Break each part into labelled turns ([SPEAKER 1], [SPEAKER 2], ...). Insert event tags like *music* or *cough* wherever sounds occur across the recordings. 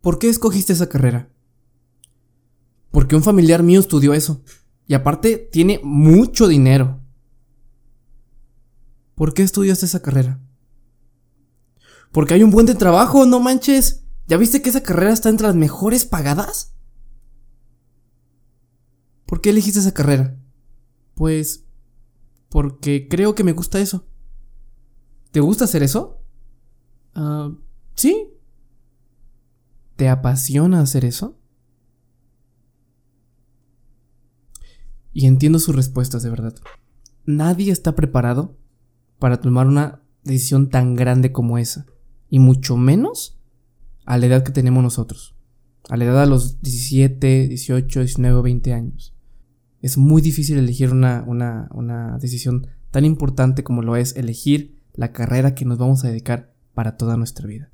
[SPEAKER 1] ¿Por qué escogiste esa carrera? Porque un familiar mío estudió eso. Y aparte tiene mucho dinero. ¿Por qué estudiaste esa carrera? Porque hay un buen trabajo, no manches. ¿Ya viste que esa carrera está entre las mejores pagadas? ¿Por qué elegiste esa carrera? Pues porque creo que me gusta eso. ¿Te gusta hacer eso? Ah, sí. ¿Te apasiona hacer eso? Y entiendo sus respuestas de verdad. Nadie está preparado para tomar una decisión tan grande como esa. Y mucho menos a la edad que tenemos nosotros. A la edad de los 17, 18, 19, 20 años. Es muy difícil elegir una, una, una decisión tan importante como lo es elegir la carrera que nos vamos a dedicar para toda nuestra vida.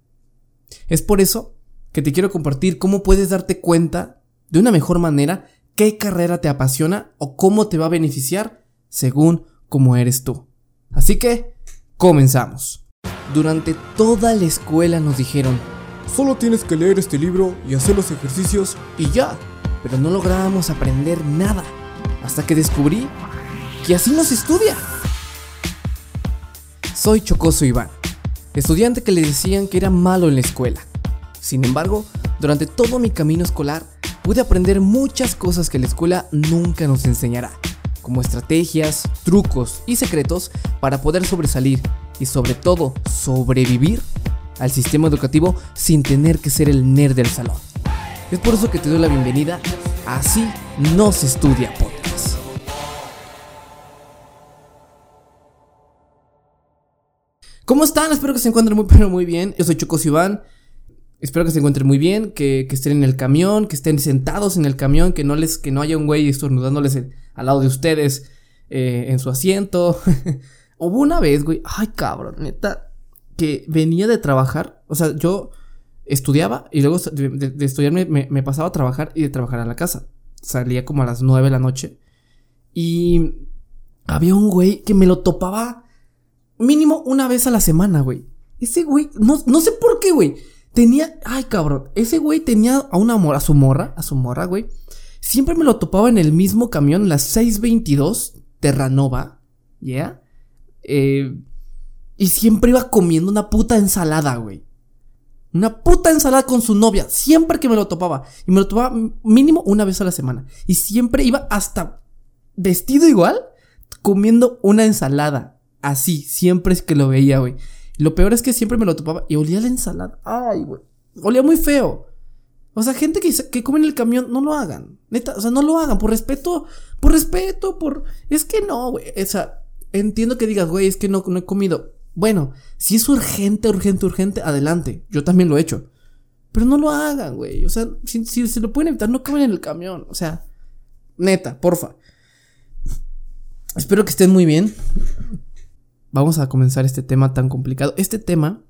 [SPEAKER 1] Es por eso que te quiero compartir cómo puedes darte cuenta de una mejor manera qué carrera te apasiona o cómo te va a beneficiar según cómo eres tú. Así que, comenzamos. Durante toda la escuela nos dijeron,
[SPEAKER 2] solo tienes que leer este libro y hacer los ejercicios
[SPEAKER 1] y ya, pero no lográbamos aprender nada hasta que descubrí que así no se estudia. Soy Chocoso Iván, estudiante que le decían que era malo en la escuela. Sin embargo, durante todo mi camino escolar pude aprender muchas cosas que la escuela nunca nos enseñará, como estrategias, trucos y secretos para poder sobresalir y sobre todo sobrevivir al sistema educativo sin tener que ser el nerd del salón. Es por eso que te doy la bienvenida Así no se estudia podcast. ¿Cómo están? Espero que se encuentren muy pero muy bien. Yo soy Chocos Iván Espero que se encuentren muy bien, que, estén en el camión, que estén sentados en el camión, que no les, que no haya un güey estornudándoles al lado de ustedes eh, en su asiento. *laughs* Hubo una vez, güey, ay cabrón, neta, que venía de trabajar, o sea, yo estudiaba y luego de, estudiar me, pasaba a trabajar y de trabajar a la casa. Salía como a las 9 de la noche y había un güey que me lo topaba mínimo una vez a la semana, güey. Ese güey, no, no sé por qué, güey. Tenía, ay cabrón, ese güey tenía a una morra, a su morra, a su morra, güey. Siempre me lo topaba en el mismo camión, la 622 Terranova, ¿ya? Eh, y siempre iba comiendo una puta ensalada, güey. Una puta ensalada con su novia, siempre que me lo topaba. Y me lo topaba mínimo una vez a la semana. Y siempre iba hasta vestido igual, comiendo una ensalada. Así, siempre es que lo veía, güey. Lo peor es que siempre me lo topaba y olía la ensalada. Ay, güey. Olía muy feo. O sea, gente que, que come en el camión, no lo hagan. Neta, o sea, no lo hagan. Por respeto, por respeto, por... Es que no, güey. O sea, entiendo que digas, güey, es que no, no he comido. Bueno, si es urgente, urgente, urgente, adelante. Yo también lo he hecho. Pero no lo hagan, güey. O sea, si, si se lo pueden evitar, no comen en el camión. O sea, neta, porfa. Espero que estén muy bien vamos a comenzar este tema tan complicado. Este tema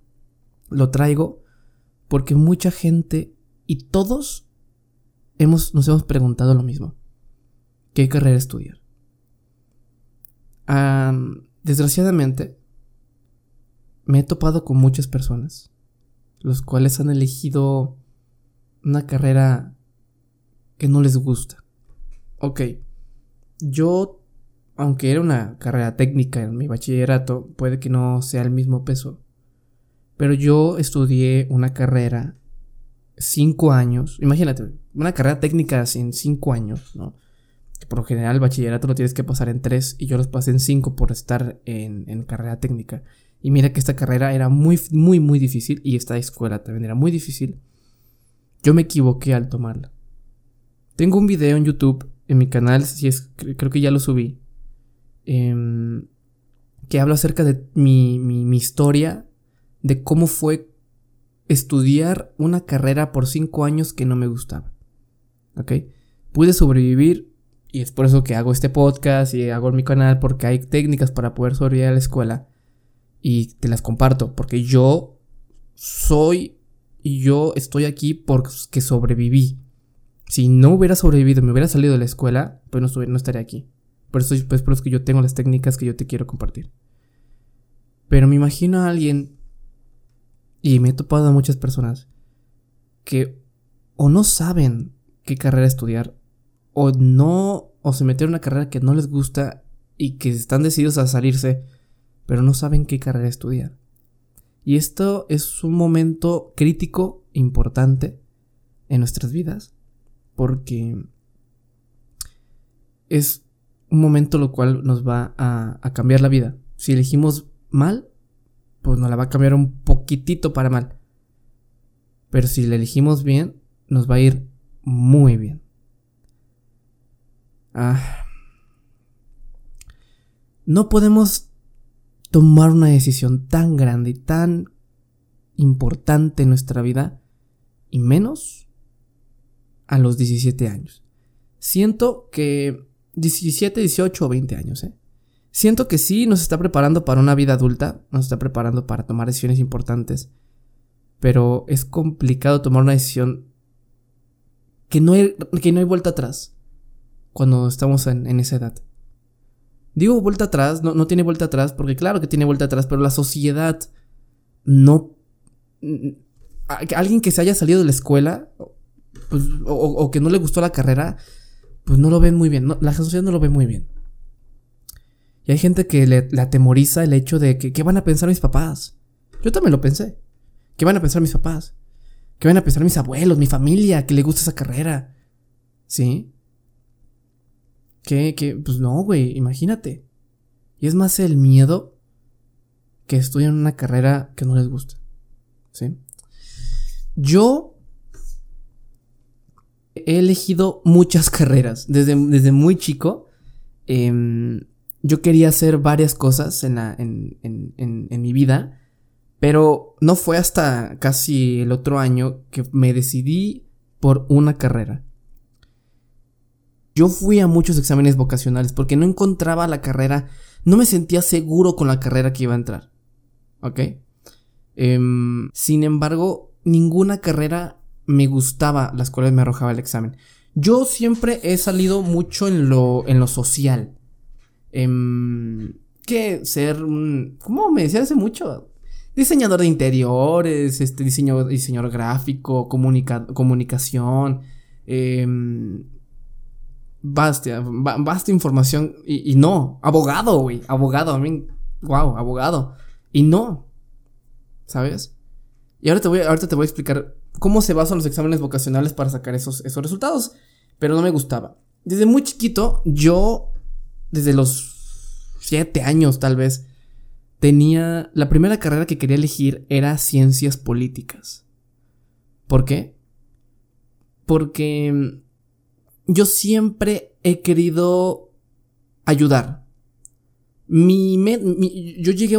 [SPEAKER 1] lo traigo porque mucha gente y todos hemos, nos hemos preguntado lo mismo. ¿Qué carrera estudiar? desgraciadamente, me he topado con muchas personas, los cuales han elegido una carrera que no les gusta. Ok, yo aunque era una carrera técnica en mi bachillerato, puede que no sea el mismo peso. Pero yo estudié una carrera cinco años. Imagínate, una carrera técnica sin cinco años, ¿no? por lo general el bachillerato lo tienes que pasar en tres y yo los pasé en cinco por estar en, en carrera técnica. Y mira que esta carrera era muy, muy, muy difícil y esta escuela también era muy difícil. Yo me equivoqué al tomarla. Tengo un video en YouTube, en mi canal, si es, creo que ya lo subí, Em, que habla acerca de mi, mi, historia, de cómo fue estudiar una carrera por cinco años que no me gustaba. ¿Ok? Pude sobrevivir y es por eso que hago este podcast y hago mi canal porque hay técnicas para poder sobrevivir a la escuela y te las comparto porque yo soy y yo estoy aquí porque sobreviví. Si no hubiera sobrevivido, me hubiera salido de la escuela, pues no, no estaría aquí. Por eso, pues, por eso que yo tengo las técnicas que yo te quiero compartir. Pero me imagino a alguien, y me he topado a muchas personas, que o no saben qué carrera estudiar, o no, o se metieron en una carrera que no les gusta y que están decididos a salirse, pero no saben qué carrera estudiar. Y esto es un momento crítico, importante en nuestras vidas, porque es un momento lo cual nos va a, cambiar la vida. Si elegimos mal, pues nos la va a cambiar un poquitito para mal. Pero si la elegimos bien, nos va a ir muy bien. Ah. No podemos tomar una decisión tan grande y tan importante en nuestra vida, y menos a los 17 años. Siento que 17, 18 o 20 años, ¿eh? Siento que sí nos está preparando para una vida adulta, nos está preparando para tomar decisiones importantes, pero es complicado tomar una decisión que no hay, que no hay vuelta atrás cuando estamos en, esa edad. Digo vuelta atrás, no, no tiene vuelta atrás, porque claro que tiene vuelta atrás, pero la sociedad no... Alguien que se haya salido de la escuela pues, o, que no le gustó la carrera, pues no lo ven muy bien. la sociedad no lo ve muy bien. Y hay gente que le, atemoriza el hecho de que, ¿qué van a pensar mis papás? Yo también lo pensé. ¿Qué van a pensar mis papás? ¿Qué van a pensar mis abuelos, mi familia, que le gusta esa carrera? ¿Sí? Que, que, pues no, güey, imagínate. Y es más el miedo que estudian una carrera que no les gusta. ¿Sí? Yo he elegido muchas carreras. Desde, desde muy chico. Em, yo quería hacer varias cosas en, la, en, en, en, mi vida. Pero no fue hasta casi el otro año que me decidí por una carrera. Yo fui a muchos exámenes vocacionales porque no encontraba la carrera, no me sentía seguro con la carrera que iba a entrar. ¿Ok? Em, sin embargo, ninguna carrera me gustaba las cuales me arrojaba el examen. Yo siempre he salido mucho en lo, en lo social. Em, que ser. ¿Cómo me decía hace mucho? Diseñador de interiores, este, diseño, diseñador gráfico, comunicación, eh, basta, información y, no, abogado, güey, abogado, I mean, wow, abogado. Y no, ¿sabes? Y ahora te voy, ahorita te voy a explicar cómo se basan los exámenes vocacionales para sacar esos, esos resultados. Pero no me gustaba. Desde muy chiquito, yo, desde los siete años tal vez, tenía. La primera carrera que quería elegir era ciencias políticas. ¿Por qué? Porque mm, yo siempre he querido ayudar. Mi, yo llegué a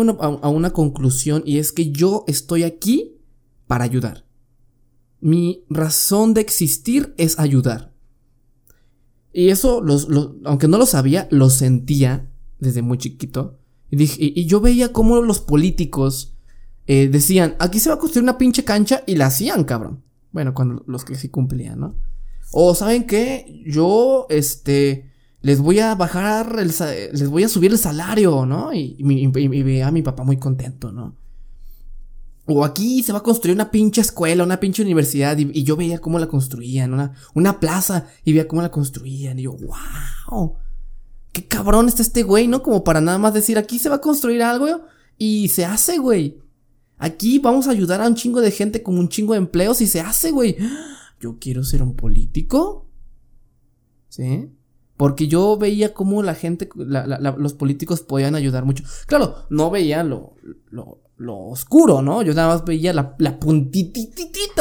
[SPEAKER 1] una conclusión y es que yo estoy aquí para ayudar. Mi razón de existir es ayudar. Y eso, los, aunque no lo sabía, lo sentía desde muy chiquito. Y, yo veía cómo los políticos eh, decían, aquí se va a construir una pinche cancha y la hacían, cabrón. Bueno, cuando los que sí cumplían, ¿no? O saben qué, yo, este, les voy a bajar, el, les voy a subir el salario, ¿no? Y, y veía a mi papá muy contento, ¿no? O aquí se va a construir una pinche escuela, una pinche universidad. Y, yo veía cómo la construían, una, una plaza. Y veía cómo la construían. Y yo, wow. Qué cabrón está este güey, ¿no? Como para nada más decir, aquí se va a construir algo. Y se hace, güey. Aquí vamos a ayudar a un chingo de gente con un chingo de empleos. Y se hace, güey. *gasps* Yo quiero ser un político. ¿Sí? Porque yo veía cómo la gente, los políticos podían ayudar mucho. Claro, no veía lo, lo, lo oscuro, ¿no? Yo nada más veía la, la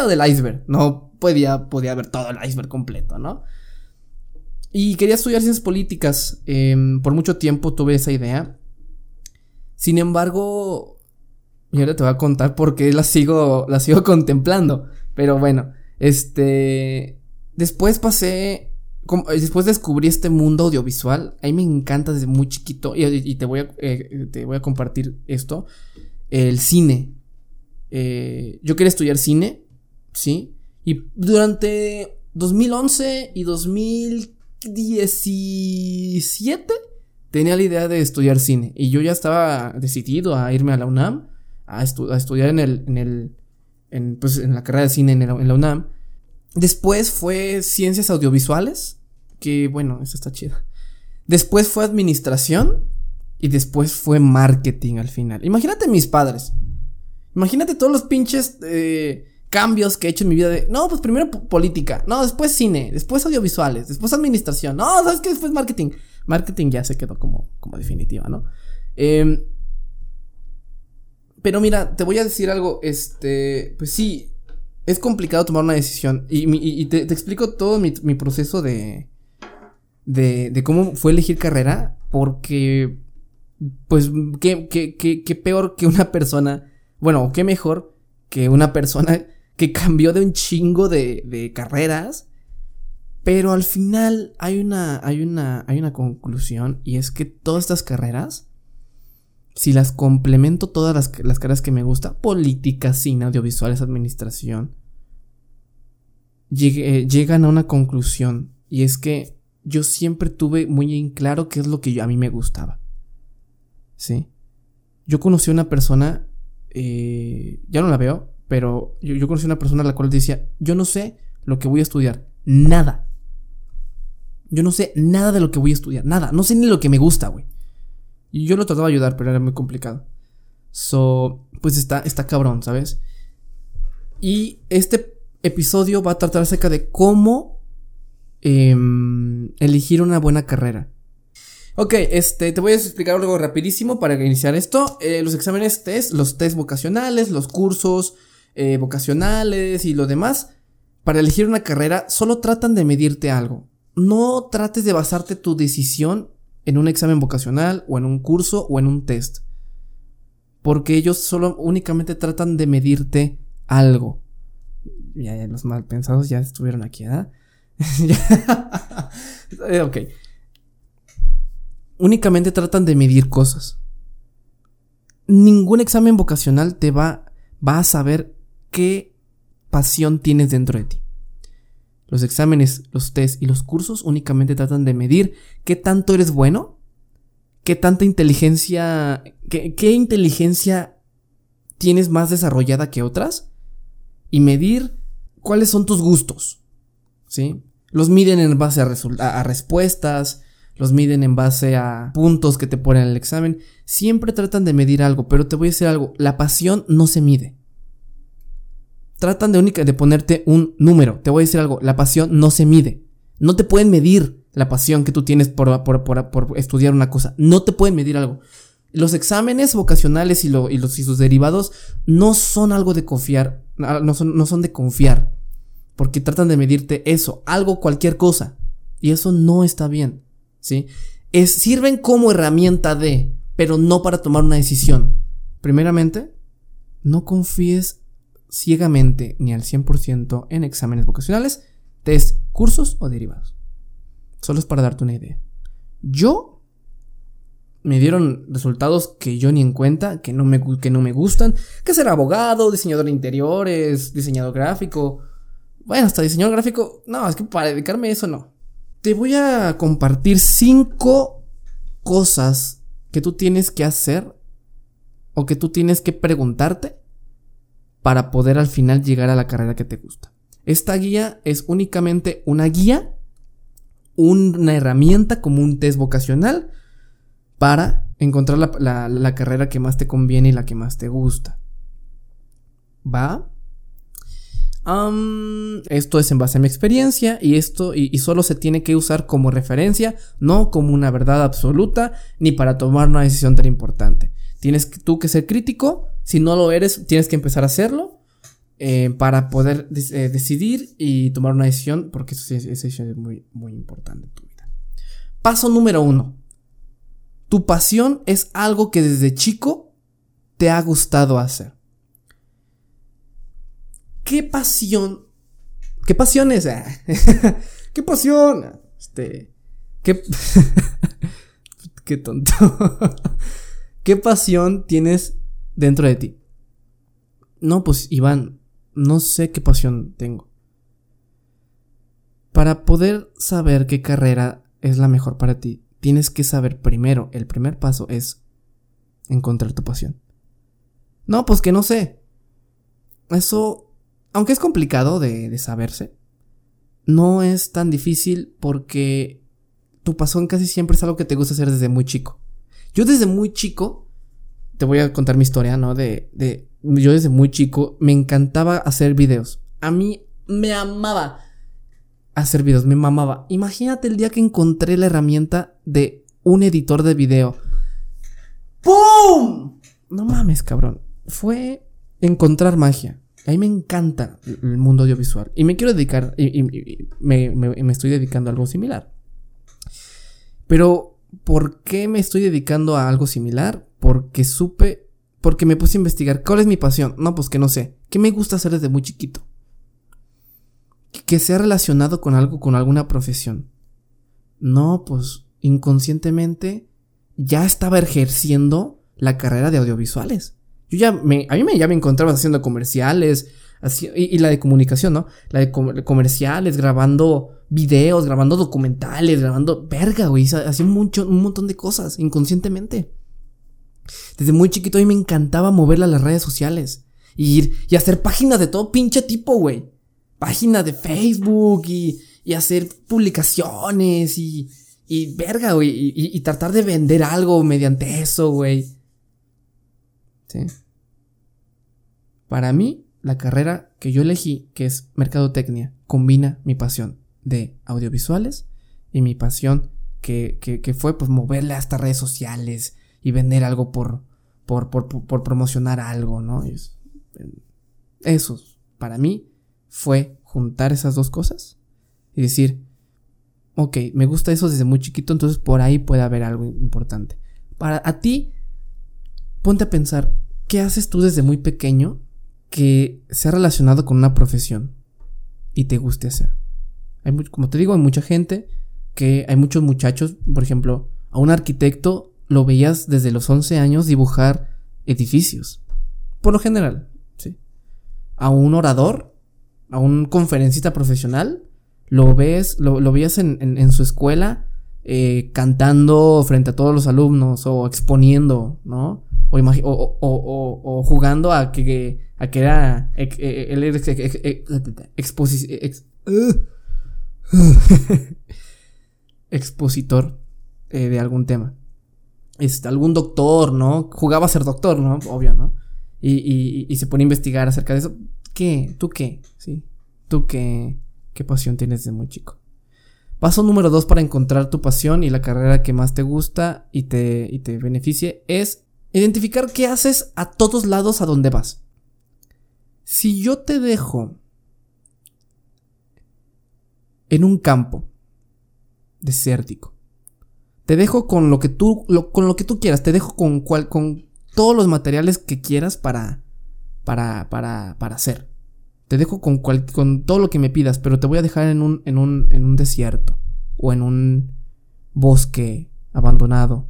[SPEAKER 1] del iceberg. No podía, podía ver todo el iceberg completo, ¿no? Y quería estudiar ciencias políticas. Em, por mucho tiempo tuve esa idea. Sin embargo, y ahora te voy a contar por qué la sigo, la sigo *laughs* contemplando. Pero bueno, este. Después pasé. después descubrí este mundo audiovisual. A mí me encanta desde muy chiquito. Y, te, voy a, eh, te voy a compartir esto el cine. Eh, yo quería estudiar cine, ¿sí? Y durante 2011 y 2017 tenía la idea de estudiar cine. Y yo ya estaba decidido a irme a la UNAM, a, estudiar en el, en el, pues, en la carrera de cine en, la UNAM. Después fue ciencias audiovisuales, que bueno, eso está chido. Después fue administración y después fue marketing al final. Imagínate mis padres. Imagínate todos los pinches eh, cambios que he hecho en mi vida de, no, pues primero política, no, después cine, después audiovisuales, después administración, no, ¿sabes qué? Después marketing. Marketing ya se quedó como, como definitiva, ¿no? Em, pero mira, te voy a decir algo, este, pues sí, es complicado tomar una decisión y, te, explico todo mi, proceso de, de, de, cómo fue elegir carrera, porque, pues, qué, qué, qué, qué peor que una persona bueno, qué mejor que una persona *laughs* que cambió de un chingo de, carreras. Pero al final hay una, hay, una, hay una conclusión y es que todas estas carreras, si las complemento todas las, las carreras que me gusta, política, cine, audiovisuales, administración, eh, llegan a una conclusión y es que yo siempre tuve muy en claro qué es lo que a mí me gustaba. ¿Sí? Yo conocí a una persona eh, ya no la veo, pero yo, conocí a una persona a la cual decía, yo no sé lo que voy a estudiar, nada. Yo no sé nada de lo que voy a estudiar, nada, no sé ni lo que me gusta, güey. Y yo lo trataba de ayudar, pero era muy complicado. So, pues está, está cabrón, ¿sabes? Y este episodio va a tratar acerca de cómo em, elegir una buena carrera. Ok, este, te voy a explicar algo rapidísimo para iniciar esto. Eh, los exámenes test, los test vocacionales, los cursos eh, vocacionales y lo demás, para elegir una carrera, solo tratan de medirte algo. No trates de basarte tu decisión en un examen vocacional o en un curso o en un test. Porque ellos solo únicamente tratan de medirte algo. Ya, los mal pensados ya estuvieron aquí, ¿ah? *laughs* *laughs* ok únicamente tratan de medir cosas. Ningún examen vocacional te va, va a saber qué pasión tienes dentro de ti. Los exámenes, los test y los cursos únicamente tratan de medir qué tanto eres bueno, qué tanta inteligencia, qué, inteligencia tienes más desarrollada que otras y medir cuáles son tus gustos. ¿Sí? Los miden en base a respuestas, los miden en base a puntos que te ponen en el examen. Siempre tratan de medir algo, pero te voy a decir algo, la pasión no se mide. Tratan de única de ponerte un número. Te voy a decir algo, la pasión no se mide. No te pueden medir la pasión que tú tienes por, estudiar una cosa. No te pueden medir algo. Los exámenes vocacionales y, los, sus derivados no son algo de confiar. No son de confiar. Porque tratan de medirte eso, algo, cualquier cosa. Y eso no está bien. ¿Sí? Sirven como herramienta de, pero no para tomar una decisión. Primeramente, no confíes ciegamente ni al 100% en exámenes vocacionales, test, cursos o derivados. Solo es para darte una idea. Yo me dieron resultados que yo ni en cuenta, que no me, que no me gustan, que ser abogado, diseñador de interiores, diseñador gráfico. Bueno, hasta diseñador gráfico, no, es que para dedicarme a eso no te voy a compartir cinco cosas que tú tienes que hacer o que tú tienes que preguntarte para poder al final llegar a la carrera que te gusta. Esta guía es únicamente una guía, una herramienta como un test vocacional para encontrar la, carrera que más te conviene y la que más te gusta. ¿Va? Esto es en base a mi experiencia y esto y, solo se tiene que usar como referencia, no como una verdad absoluta ni para tomar una decisión tan importante. Tienes tú que ser crítico, si no lo eres, tienes que empezar a hacerlo eh, para poder eh, decidir y tomar una decisión, porque esa decisión es muy, muy importante en tu vida. Paso número uno. Tu pasión es algo que desde chico te ha gustado hacer. ¿Qué pasión? ¿Qué pasión es? Ah, *laughs* ¿Qué pasión? Este. ¿Qué. *laughs* qué tonto. *laughs* ¿Qué pasión tienes dentro de ti? No, pues Iván, no sé qué pasión tengo. Para poder saber qué carrera es la mejor para ti, tienes que saber primero, el primer paso es encontrar tu pasión. No, pues que no sé. Eso aunque es complicado de, saberse, no es tan difícil porque tu pasión casi siempre es algo que te gusta hacer desde muy chico. Yo desde muy chico, te voy a contar mi historia, ¿no? De, de, yo desde muy chico me encantaba hacer videos. A mí me amaba hacer videos, me mamaba. Imagínate el día que encontré la herramienta de un editor de video. ¡Pum! No mames, cabrón. Fue encontrar magia. A mí me encanta el mundo audiovisual. Y me quiero dedicar, y, me, me, estoy dedicando a algo similar. Pero, ¿por qué me estoy dedicando a algo similar? Porque supe, porque me puse a investigar. ¿Cuál es mi pasión? No, pues que no sé. ¿Qué me gusta hacer desde muy chiquito? Que sea relacionado con algo, con alguna profesión. No, pues inconscientemente ya estaba ejerciendo la carrera de audiovisuales. Yo ya me, a mí me, ya me encontraba haciendo comerciales, así, y, la de comunicación, ¿no? La de comerciales, grabando videos, grabando documentales, grabando, verga, güey, hacía mucho, un montón de cosas inconscientemente. Desde muy chiquito a mí me encantaba moverla a las redes sociales. Y ir y hacer páginas de todo pinche tipo, güey. Páginas de Facebook y, y hacer publicaciones y, y verga, güey. Y, tratar de vender algo mediante eso, güey. Sí. Para mí, la carrera que yo elegí, que es mercadotecnia, combina mi pasión de audiovisuales y mi pasión que, que, fue pues moverle hasta redes sociales y vender algo por, por, por, por promocionar algo, ¿no? Eso, para mí, fue juntar esas dos cosas y decir, ok, me gusta eso desde muy chiquito, entonces por ahí puede haber algo importante. Para a ti, ponte a pensar, ¿qué haces tú desde muy pequeño que sea relacionado con una profesión y te guste hacer. Hay como te digo, hay mucha gente que hay muchos muchachos, por ejemplo, a un arquitecto lo veías desde los 11 años dibujar edificios. Por lo general, ¿sí? A un orador, a un conferencista profesional, lo ves, lo, veías en, su escuela eh, cantando frente a todos los alumnos o exponiendo, ¿no? O, o, jugando a que, a que era. Él era *laughs* expositor eh, de algún tema. Este, algún doctor, ¿no? Jugaba a ser doctor, ¿no? Obvio, ¿no? Y, y, se pone a investigar acerca de eso. ¿Qué? ¿Tú qué? ¿Sí? ¿Tú qué, qué pasión tienes desde muy chico? Paso número dos para encontrar tu pasión y la carrera que más te gusta y te, y te beneficie es Identificar qué haces a todos lados a donde vas. Si yo te dejo en un campo desértico, te dejo con lo que tú, con lo que tú quieras, te dejo con, cual, con todos los materiales que quieras para, para, para, para hacer. Te dejo con, con todo lo que me pidas, pero te voy a dejar en un, en un, en un desierto o en un bosque abandonado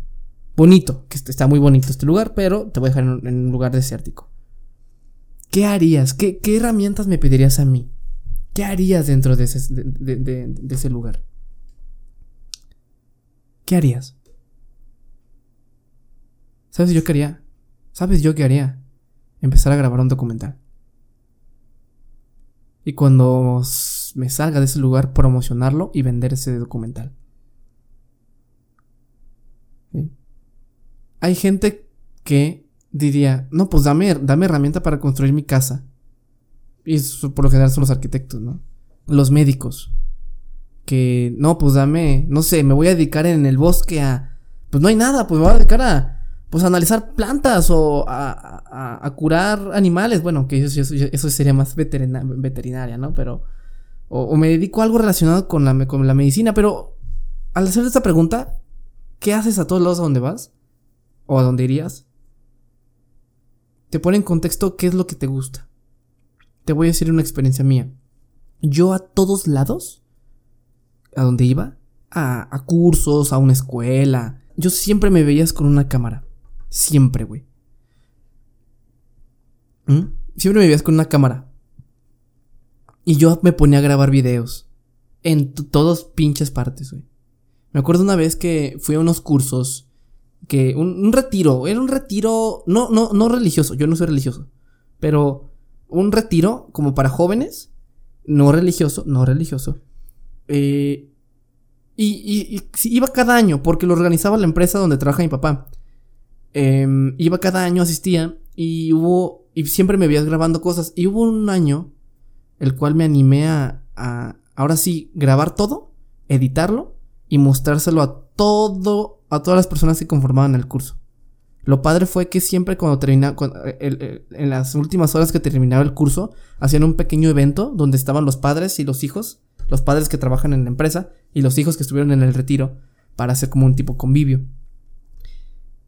[SPEAKER 1] bonito, que está muy bonito este lugar, pero te voy a dejar en un, lugar desértico. ¿Qué harías? ¿Qué, herramientas me pedirías a mí? ¿Qué harías dentro de ese, de, ese lugar? ¿Qué harías? ¿Sabes yo qué haría? ¿Sabes yo qué haría? Empezar a grabar un documental. Y cuando me salga de ese lugar, promocionarlo y vender ese documental. Hay gente que diría, no, pues dame, dame herramienta para construir mi casa. Y eso por lo general son los arquitectos, ¿no? Los médicos. Que, no, pues dame, no sé, me voy a dedicar en el bosque a... Pues no hay nada, pues me voy a dedicar a... Pues a analizar plantas o a, a, curar animales. Bueno, que eso, sería más veterinaria, ¿no? Pero... O, me dedico a algo relacionado con la, con la medicina. Pero al hacer esta pregunta, ¿qué haces a todos lados a donde vas? O a dónde irías, te pone en contexto qué es lo que te gusta. Te voy a decir una experiencia mía. Yo a todos lados, a donde iba, a, cursos, a una escuela, yo siempre me veías con una cámara. Siempre, güey. ¿Mm? Siempre me veías con una cámara. Y yo me ponía a grabar videos. En todas pinches partes, güey. Me acuerdo una vez que fui a unos cursos que un, retiro, era un retiro, no, no, no religioso, yo no soy religioso, pero un retiro como para jóvenes, no religioso, no religioso, Eh, y, iba cada año, porque lo organizaba la empresa donde trabaja mi papá. Em, iba cada año, asistía, y hubo, y siempre me veías grabando cosas. Y hubo un año, el cual me animé a, a ahora sí, grabar todo, editarlo y mostrárselo a todo, a todas las personas que conformaban el curso. Lo padre fue que siempre cuando terminaba, eh, en las últimas horas que terminaba el curso, hacían un pequeño evento donde estaban los padres y los hijos, los padres que trabajan en la empresa y los hijos que estuvieron en el retiro para hacer como un tipo convivio.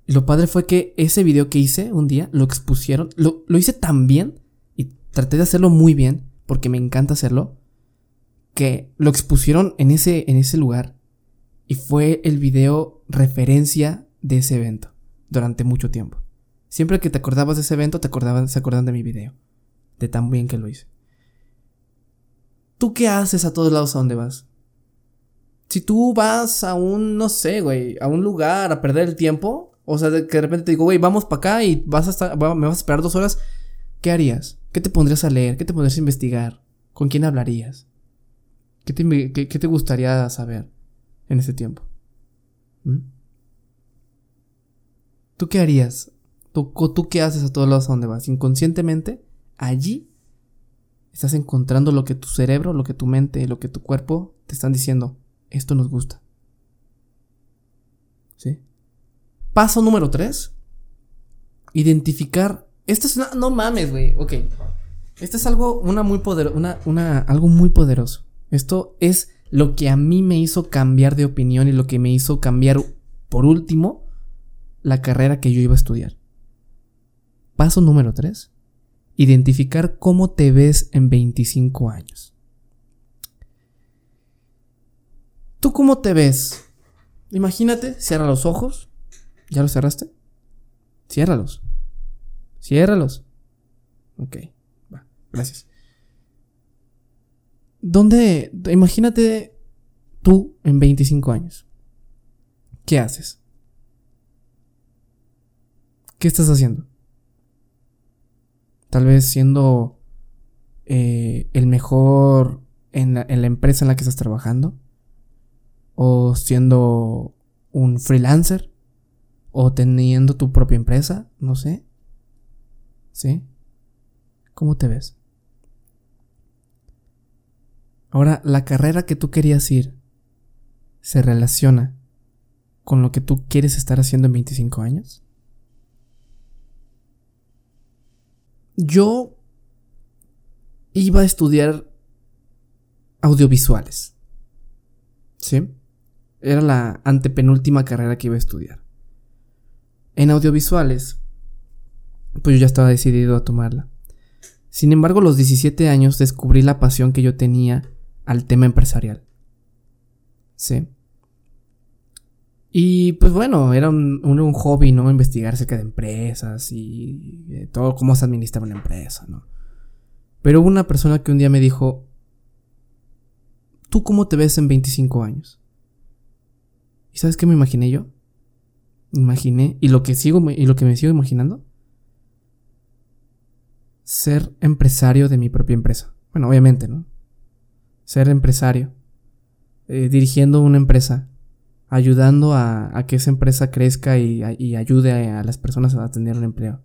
[SPEAKER 1] Lo padre fue que ese video que hice un día lo expusieron, lo, lo hice tan bien y traté de hacerlo muy bien porque me encanta hacerlo, que lo expusieron en ese, en ese lugar y fue el video referencia de ese evento durante mucho tiempo. Siempre que te acordabas de ese evento, te acordaban, se acordaban de mi video. De tan bien que lo hice. ¿Tú qué haces a todos lados a donde vas? Si tú vas a un, no sé, güey, a un lugar a perder el tiempo, o sea, de que de repente te digo, güey, vamos para acá y vas a estar, me vas a esperar dos horas, ¿qué harías? ¿Qué te pondrías a leer? ¿Qué te pondrías a investigar? ¿Con quién hablarías? ¿Qué qué, te gustaría saber en ese tiempo? ¿Mm? ¿Tú qué harías? ¿Tú, ¿Tú qué haces a todos lados a donde vas? Inconscientemente, allí estás encontrando lo que tu cerebro, lo que tu mente, lo que tu cuerpo te están diciendo. Esto nos gusta. ¿Sí? Paso número 3. Identificar. Esto es una. No mames, güey. Ok. Esto es algo, una muy. Una, una, algo muy poderoso. Esto es lo que a mí me hizo cambiar de opinión y lo que me hizo cambiar, por último, la carrera que yo iba a estudiar. Paso número 3. Identificar cómo te ves en 25 años. ¿Tú cómo te ves? Imagínate, cierra los ojos. ¿Ya los cerraste? Ciérralos. Ciérralos. Ok, va, gracias. ¿Dónde? Imagínate tú en 25 años. ¿Qué haces? ¿Qué estás haciendo? Tal vez siendo eh, el mejor en la, en la empresa en la que estás trabajando. O siendo un freelancer. O teniendo tu propia empresa. No sé. ¿Sí? ¿Cómo te ves? Ahora, la carrera que tú querías ir se relaciona con lo que tú quieres estar haciendo en 25 años. yo iba a estudiar audiovisuales. ¿Sí? Era la antepenúltima carrera que iba a estudiar. En audiovisuales, pues yo ya estaba decidido a tomarla. Sin embargo, a los 17 años descubrí la pasión que yo tenía al tema empresarial. ¿Sí? Y pues bueno, era un, un, hobby, ¿no? Investigar acerca de empresas y todo cómo se administra una empresa, ¿no? Pero hubo una persona que un día me dijo, ¿tú cómo te ves en 25 años? ¿Y sabes qué me imaginé yo? Imaginé, y lo que sigo, y lo que me sigo imaginando, ser empresario de mi propia empresa. Bueno, obviamente, ¿no? Ser empresario, eh, dirigiendo una empresa ayudando a, que esa empresa crezca y, ayude a, las personas a tener un empleo,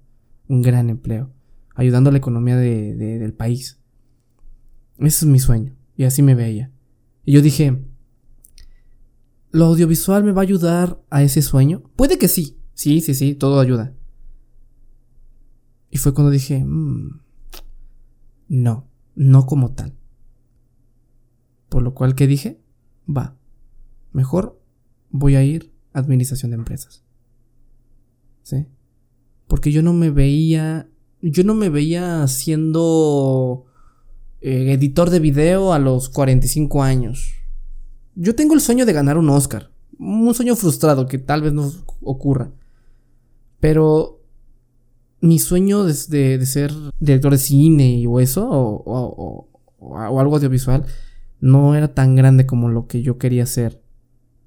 [SPEAKER 1] un gran empleo, ayudando a la economía del país. Ese es mi sueño, y así me veía. Y yo dije, ¿lo audiovisual me va a ayudar a ese sueño? Puede que sí, sí, sí, sí, todo ayuda. Y fue cuando dije, mm, no, no como tal. Por lo cual que dije, va, mejor voy a ir a administración de empresas. ¿Sí? Porque yo no me veía, yo no me veía siendo eh, editor de video a los 45 años. Yo tengo el sueño de ganar un Oscar. Un sueño frustrado que tal vez no ocurra. Pero mi sueño de, de, ser director de cine o eso, o, o, o, algo audiovisual, no era tan grande como lo que yo quería hacer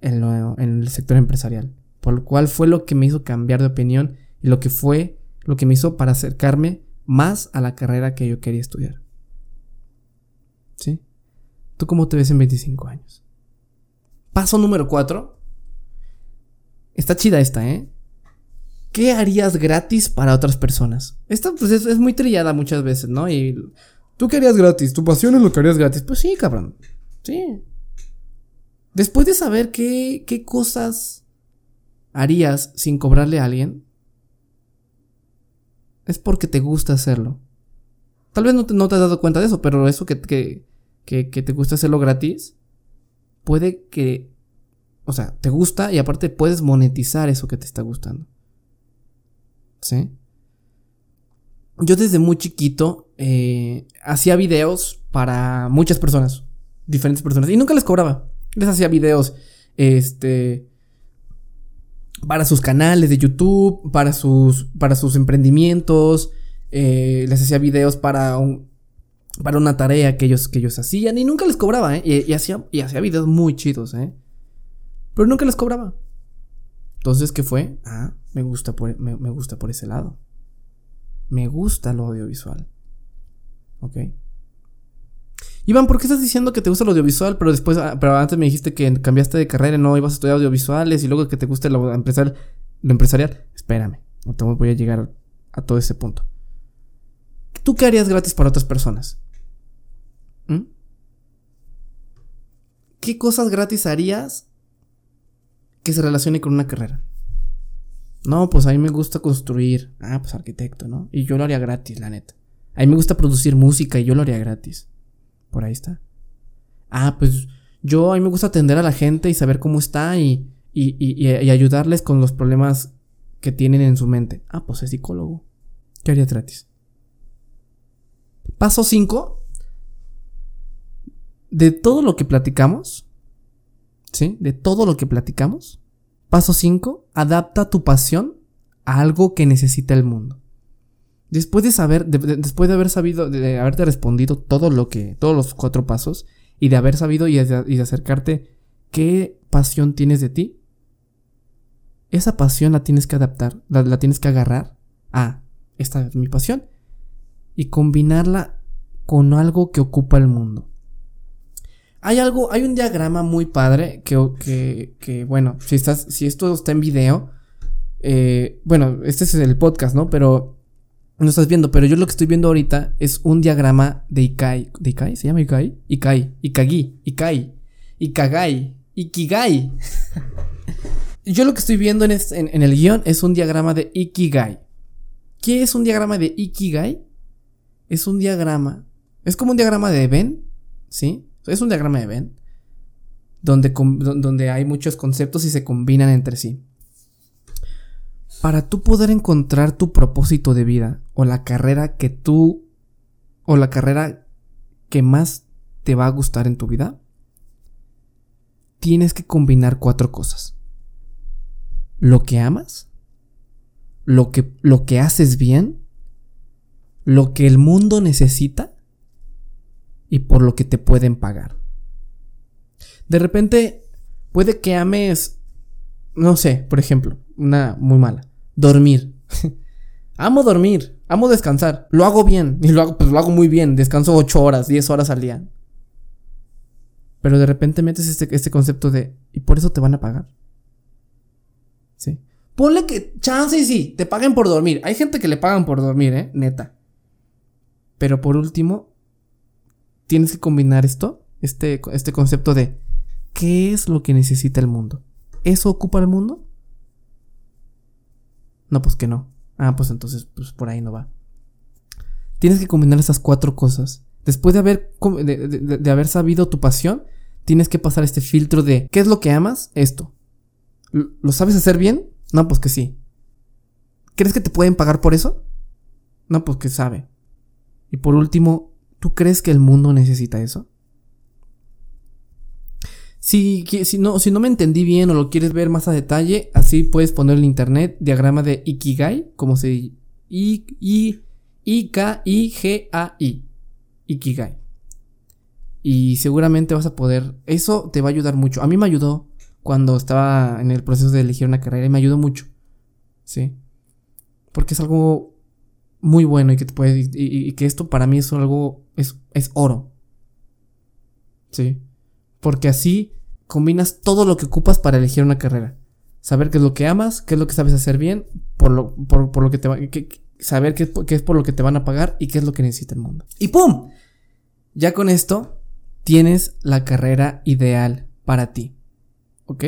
[SPEAKER 1] en, el sector empresarial. Por lo cual fue lo que me hizo cambiar de opinión y lo que fue lo que me hizo para acercarme más a la carrera que yo quería estudiar. ¿Sí? ¿Tú cómo te ves en 25 años? Paso número 4. Está chida esta, ¿eh? ¿Qué harías gratis para otras personas? Esta pues es, es, muy trillada muchas veces, ¿no? Y tú qué harías gratis, tu pasión es lo que harías gratis. Pues sí, cabrón. Sí. Después de saber qué, qué cosas harías sin cobrarle a alguien, es porque te gusta hacerlo. Tal vez no te, no te has dado cuenta de eso, pero eso que, que, que, que te gusta hacerlo gratis, puede que, o sea, te gusta y aparte puedes monetizar eso que te está gustando. ¿Sí? Yo desde muy chiquito eh, hacía videos para muchas personas, diferentes personas, y nunca les cobraba. Les hacía videos, este, para sus canales de YouTube, para sus, para sus emprendimientos, eh, les hacía videos para un, para una tarea que ellos, que ellos hacían y nunca les cobraba, ¿eh? Y, hacía, y hacía videos muy chidos, ¿eh? Pero nunca les cobraba. Entonces, ¿qué fue? Ah, me gusta me, me gusta por ese lado. Me gusta lo audiovisual. ¿Ok? Iván, ¿por qué estás diciendo que te gusta lo audiovisual, pero después, ah, pero antes me dijiste que cambiaste de carrera y no ibas a estudiar audiovisuales y luego que te gusta lo, empresarial, lo empresarial? Espérame, no te voy a llegar a todo ese punto. ¿Tú qué harías gratis para otras personas? ¿Mm? ¿Qué cosas gratis harías que se relacione con una carrera? No, pues a mí me gusta construir. Ah, pues arquitecto, ¿no? Y yo lo haría gratis, la neta. A mí me gusta producir música y yo lo haría gratis. Por ahí está. Ah, pues yo a mí me gusta atender a la gente y saber cómo está y, y, y, y ayudarles con los problemas que tienen en su mente. Ah, pues es psicólogo. ¿Qué haría gratis? Paso 5. De todo lo que platicamos. ¿Sí? De todo lo que platicamos. Paso 5. Adapta tu pasión a algo que necesita el mundo. Después de saber, de, de, después de haber sabido, de haberte respondido todo lo que, todos los cuatro pasos, y de haber sabido y de, acercarte qué pasión tienes de ti, esa pasión la tienes que adaptar, la, tienes que agarrar a, esta es mi pasión, y combinarla con algo que ocupa el mundo. Hay algo, hay un diagrama muy padre que, que, que bueno, si estás, si esto está en video, eh, bueno, este es el podcast, ¿no? Pero no estás viendo, pero yo lo que estoy viendo ahorita es un diagrama de Ikai. ¿De Ikai? ¿Se llama Ikai? Ikai. Ikagi. Ikai. Ikagai. Ikigai. *laughs* yo lo que estoy viendo en, el guion es un diagrama de Ikigai. ¿Qué es un diagrama de Ikigai? Es un diagrama. Es como un diagrama de Venn. ¿Sí? Es un diagrama de. Donde, donde hay muchos conceptos y se combinan entre sí para tú poder encontrar tu propósito de vida o la carrera que tú o la carrera que más te va a gustar en tu vida, tienes que combinar cuatro cosas. Lo que amas, lo que, lo que haces bien, lo que el mundo necesita y por lo que te pueden pagar. De repente, puede que ames, no sé, por ejemplo, una muy mala dormir. *laughs* amo dormir, amo descansar, lo hago bien y lo hago, pues lo hago muy bien, descanso 8 horas, 10 horas al día. Pero de repente metes este, este concepto de, ¿y por eso te van a pagar? ¿Sí? Ponle que, chance y sí, te paguen por dormir. Hay gente que le pagan por dormir, ¿eh? Neta. Pero por último, tienes que combinar esto, este, este concepto de, ¿qué es lo que necesita el mundo? ¿Eso ocupa el mundo? No, pues que no. Ah, pues entonces, pues por ahí no va. Tienes que combinar esas cuatro cosas. Después de haber, de, de, haber sabido tu pasión, tienes que pasar este filtro de ¿qué es lo que amas? Esto. ¿Lo sabes hacer bien? No, pues que sí. ¿Crees que te pueden pagar por eso? No, pues que sabe. Y por último, ¿tú crees que el mundo necesita eso? Si, si, no, si no me entendí bien o lo quieres ver más a detalle, así puedes poner en internet diagrama de Ikigai, como se I, I, I, K, I, G, A, I. Ikigai. Y seguramente vas a poder, eso te va a ayudar mucho. A mí me ayudó cuando estaba en el proceso de elegir una carrera y me ayudó mucho. ¿Sí? Porque es algo muy bueno y que te y, y que esto para mí es algo, es, es oro. Sí. Porque así combinas todo lo que ocupas para elegir una carrera. Saber qué es lo que amas, qué es lo que sabes hacer bien, por lo, por, lo que te va, saber qué, qué es por lo que te van a pagar y qué es lo que necesita el mundo. Y ¡pum! Ya con esto tienes la carrera ideal para ti. ¿Ok?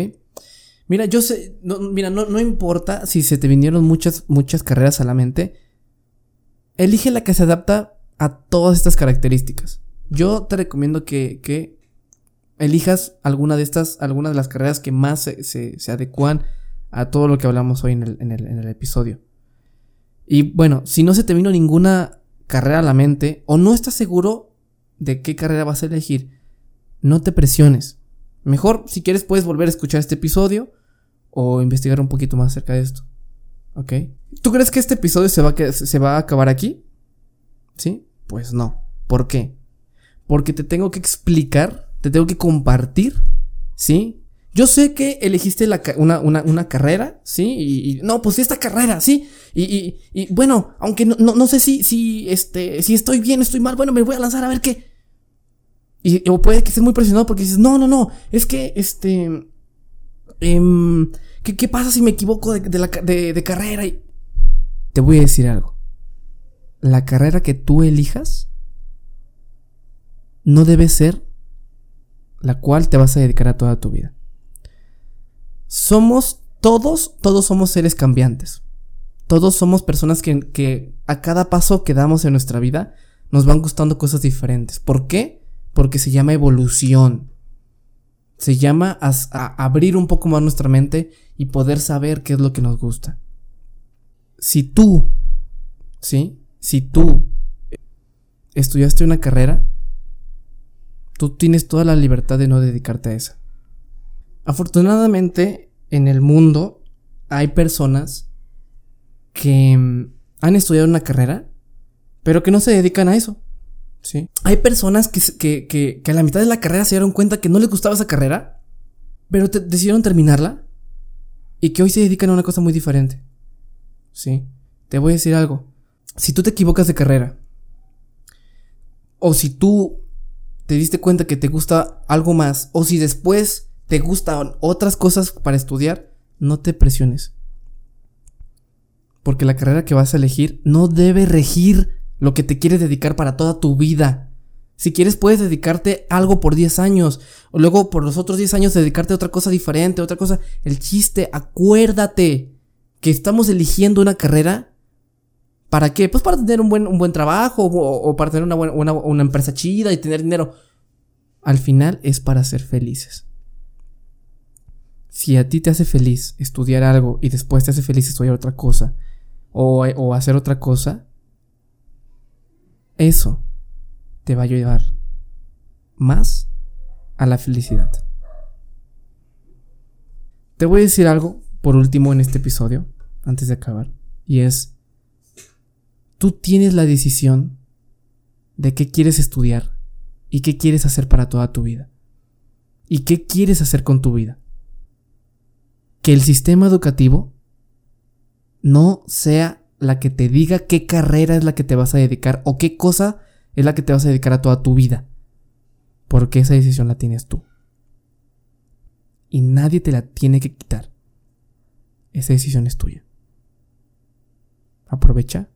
[SPEAKER 1] Mira, yo sé, no, mira, no, no importa si se te vinieron muchas, muchas carreras a la mente. Elige la que se adapta a todas estas características. Yo te recomiendo que, que elijas alguna de estas, alguna de las carreras que más se, se, adecuan a todo lo que hablamos hoy en el, episodio. Y bueno, si no se te vino ninguna carrera a la mente o no estás seguro de qué carrera vas a elegir, no te presiones. Mejor, si quieres, puedes volver a escuchar este episodio o investigar un poquito más acerca de esto. ¿Ok? ¿Tú crees que este episodio se va se va a acabar aquí? ¿Sí? Pues no. ¿Por qué? Porque te tengo que explicar, te tengo que compartir, ¿sí? Yo sé que elegiste una, carrera, ¿sí? Y, no, pues esta carrera, ¿sí? Y, bueno, aunque no, no, sé si, si, este, si estoy bien, estoy mal, bueno, me voy a lanzar a ver qué. Y, o puede que estés muy presionado porque dices, no, no, no, es que, este, em, ¿qué, pasa si me equivoco de, la, de, carrera? Y... Te voy a decir algo. La carrera que tú elijas no debe ser la cual te vas a dedicar a toda tu vida. Somos todos, todos somos seres cambiantes. Todos somos personas que, que a cada paso que damos en nuestra vida nos van gustando cosas diferentes. ¿Por qué? porque se llama evolución. Se llama a, abrir un poco más nuestra mente y poder saber qué es lo que nos gusta. Si tú, ¿sí? Si tú estudiaste una carrera, tú tienes toda la libertad de no dedicarte a esa. Afortunadamente, en el mundo hay personas que mm, han estudiado una carrera, pero que no se dedican a eso. Hay personas que, que, que, a la mitad de la carrera se dieron cuenta que no les gustaba esa carrera, pero decidieron terminarla y que hoy se dedican a una cosa muy diferente. ¿Sí? Te voy a decir algo. Si tú te equivocas de carrera, o si tú te diste cuenta que te gusta algo más, o si después te gustan otras cosas para estudiar, no te presiones. Porque la carrera que vas a elegir no debe regir lo que te quieres dedicar para toda tu vida. Si quieres puedes dedicarte algo por 10 años, o luego por los otros 10 años dedicarte a otra cosa diferente, otra cosa. El chiste, acuérdate que estamos eligiendo una carrera. ¿Para qué? Pues para tener un buen, un buen trabajo o, para tener una, buena, una empresa chida y tener dinero. Al final es para ser felices. Si a ti te hace feliz estudiar algo y después te hace feliz estudiar otra cosa o, o hacer otra cosa, eso te va a llevar más a la felicidad. Te voy a decir algo por último en este episodio, antes de acabar, y es, tú tienes la decisión de qué quieres estudiar y qué quieres hacer para toda tu vida. ¿Y qué quieres hacer con tu vida? Que el sistema educativo no sea la que te diga qué carrera es la que te vas a dedicar o qué cosa es la que te vas a dedicar a toda tu vida. Porque esa decisión la tienes tú. Y nadie te la tiene que quitar. Esa decisión es tuya. Aprovecha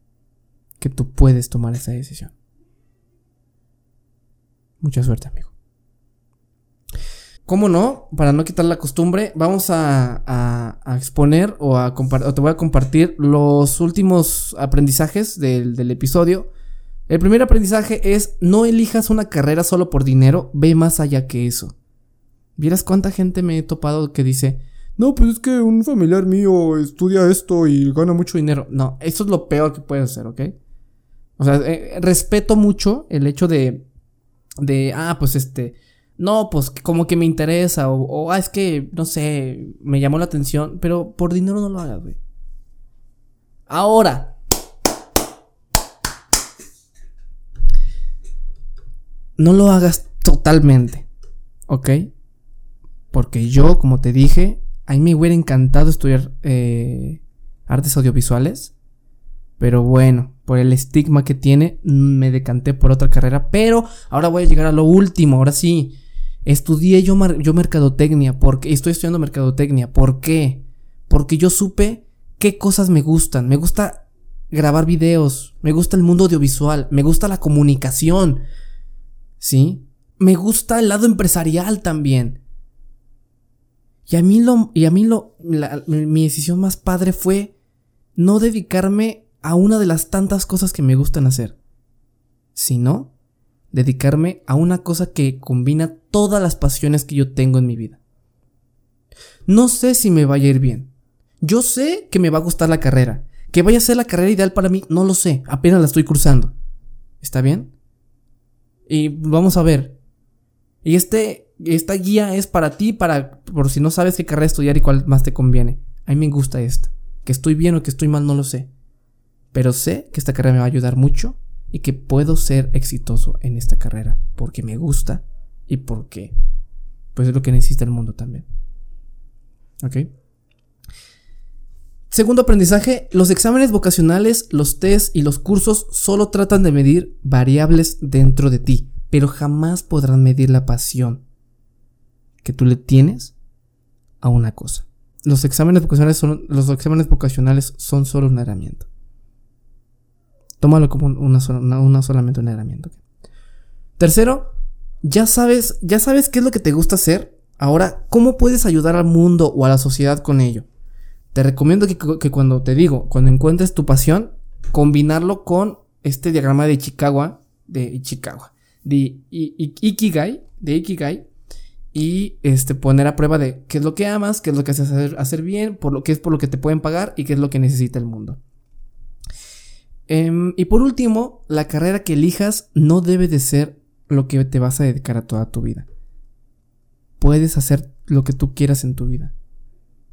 [SPEAKER 1] que tú puedes tomar esa decisión. Mucha suerte, amigo. ¿Cómo no? Para no quitar la costumbre, vamos a, exponer o, a o te voy a compartir los últimos aprendizajes del, episodio. El primer aprendizaje es no elijas una carrera solo por dinero, ve más allá que eso. ¿Vieras cuánta gente me he topado que dice, no, pues es que un familiar mío estudia esto y gana mucho dinero? No, eso es lo peor que puedes hacer, ¿ok? O sea, eh, respeto mucho el hecho de, de, ah, pues este, no, pues como que me interesa, o, ah, es que, no sé, me llamó la atención, pero por dinero no lo hagas, güey. Ahora. No lo hagas totalmente, ¿ok? Porque yo, como te dije, a mí me hubiera encantado estudiar eh, artes audiovisuales. Pero bueno, por el estigma que tiene, me decanté por otra carrera. Pero ahora voy a llegar a lo último, ahora sí. Estudié yo, yo mercadotecnia, porque estoy estudiando mercadotecnia. ¿Por qué? Porque yo supe qué cosas me gustan. Me gusta grabar videos, me gusta el mundo audiovisual, me gusta la comunicación. ¿Sí? Me gusta el lado empresarial también. Y a mí lo, y a mí lo, mi decisión más padre fue no dedicarme a una de las tantas cosas que me gustan hacer, sino dedicarme a una cosa que combina todas las pasiones que yo tengo en mi vida. No sé si me vaya a ir bien. Yo sé que me va a gustar la carrera. Que vaya a ser la carrera ideal para mí, no lo sé. Apenas la estoy cursando. ¿Está bien? Y vamos a ver. Y este, esta guía es para ti, para, por si no sabes qué carrera estudiar y cuál más te conviene. A mí me gusta esta. Que estoy bien o que estoy mal, no lo sé. Pero sé que esta carrera me va a ayudar mucho y que puedo ser exitoso en esta carrera porque me gusta y porque pues es lo que necesita el mundo también. ¿Ok? Segundo aprendizaje, los exámenes vocacionales, los tests y los cursos solo tratan de medir variables dentro de ti, pero jamás podrán medir la pasión que tú le tienes a una cosa. Los exámenes vocacionales son, los exámenes vocacionales son solo una herramienta. Tómalo como una, solamente una herramienta. Tercero, ya sabes, ya sabes qué es lo que te gusta hacer. Ahora, ¿cómo puedes ayudar al mundo o a la sociedad con ello? Te recomiendo que, cuando te digo, cuando encuentres tu pasión, combinarlo con este diagrama de Chicago, de Chicago, de Ikigai, de Ikigai, y este, poner a prueba de qué es lo que amas, qué es lo que haces hacer, hacer bien, por lo que es por lo que te pueden pagar y qué es lo que necesita el mundo. Em, y por último, la carrera que elijas no debe de ser lo que te vas a dedicar a toda tu vida. Puedes hacer lo que tú quieras en tu vida.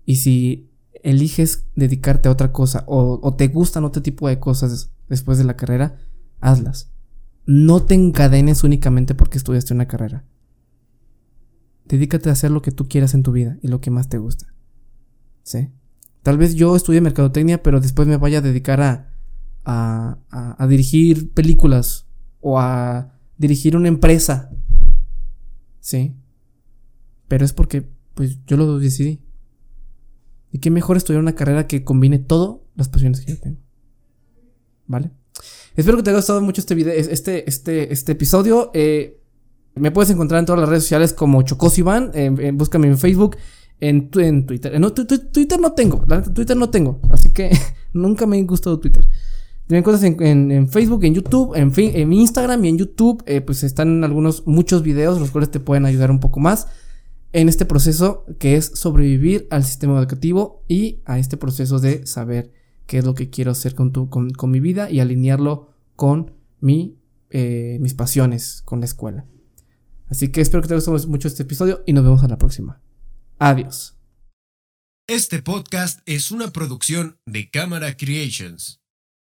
[SPEAKER 1] Y si eliges dedicarte a otra cosa o, o te gustan otro tipo de cosas después de la carrera, hazlas. No te encadenes únicamente porque estudiaste una carrera. Dedícate a hacer lo que tú quieras en tu vida y lo que más te gusta. ¿Sí? Tal vez yo estudie mercadotecnia, pero después me vaya a dedicar a, a, dirigir películas o a dirigir una empresa. Sí. Pero es porque, pues, yo lo decidí. Y qué mejor estudiar una carrera que combine todo las pasiones que yo tengo. ¿Vale? Espero que te haya gustado mucho este video, este, este, este episodio. Eh, me puedes encontrar en todas las redes sociales como Chocos Iván. búscame en Facebook, en, en Twitter. No, Twitter no tengo, Twitter no tengo. Así que *laughs* nunca me ha gustado Twitter. Tienen cosas en, Facebook, en YouTube, en, en Instagram y en YouTube. Eh, pues están algunos, muchos videos, los cuales te pueden ayudar un poco más en este proceso que es sobrevivir al sistema educativo y a este proceso de saber qué es lo que quiero hacer con, tu, con, mi vida y alinearlo con mi, eh, mis pasiones, con la escuela. Así que espero que te guste mucho este episodio y nos vemos a la próxima. Adiós.
[SPEAKER 3] Este podcast es una producción de Cámara Creations.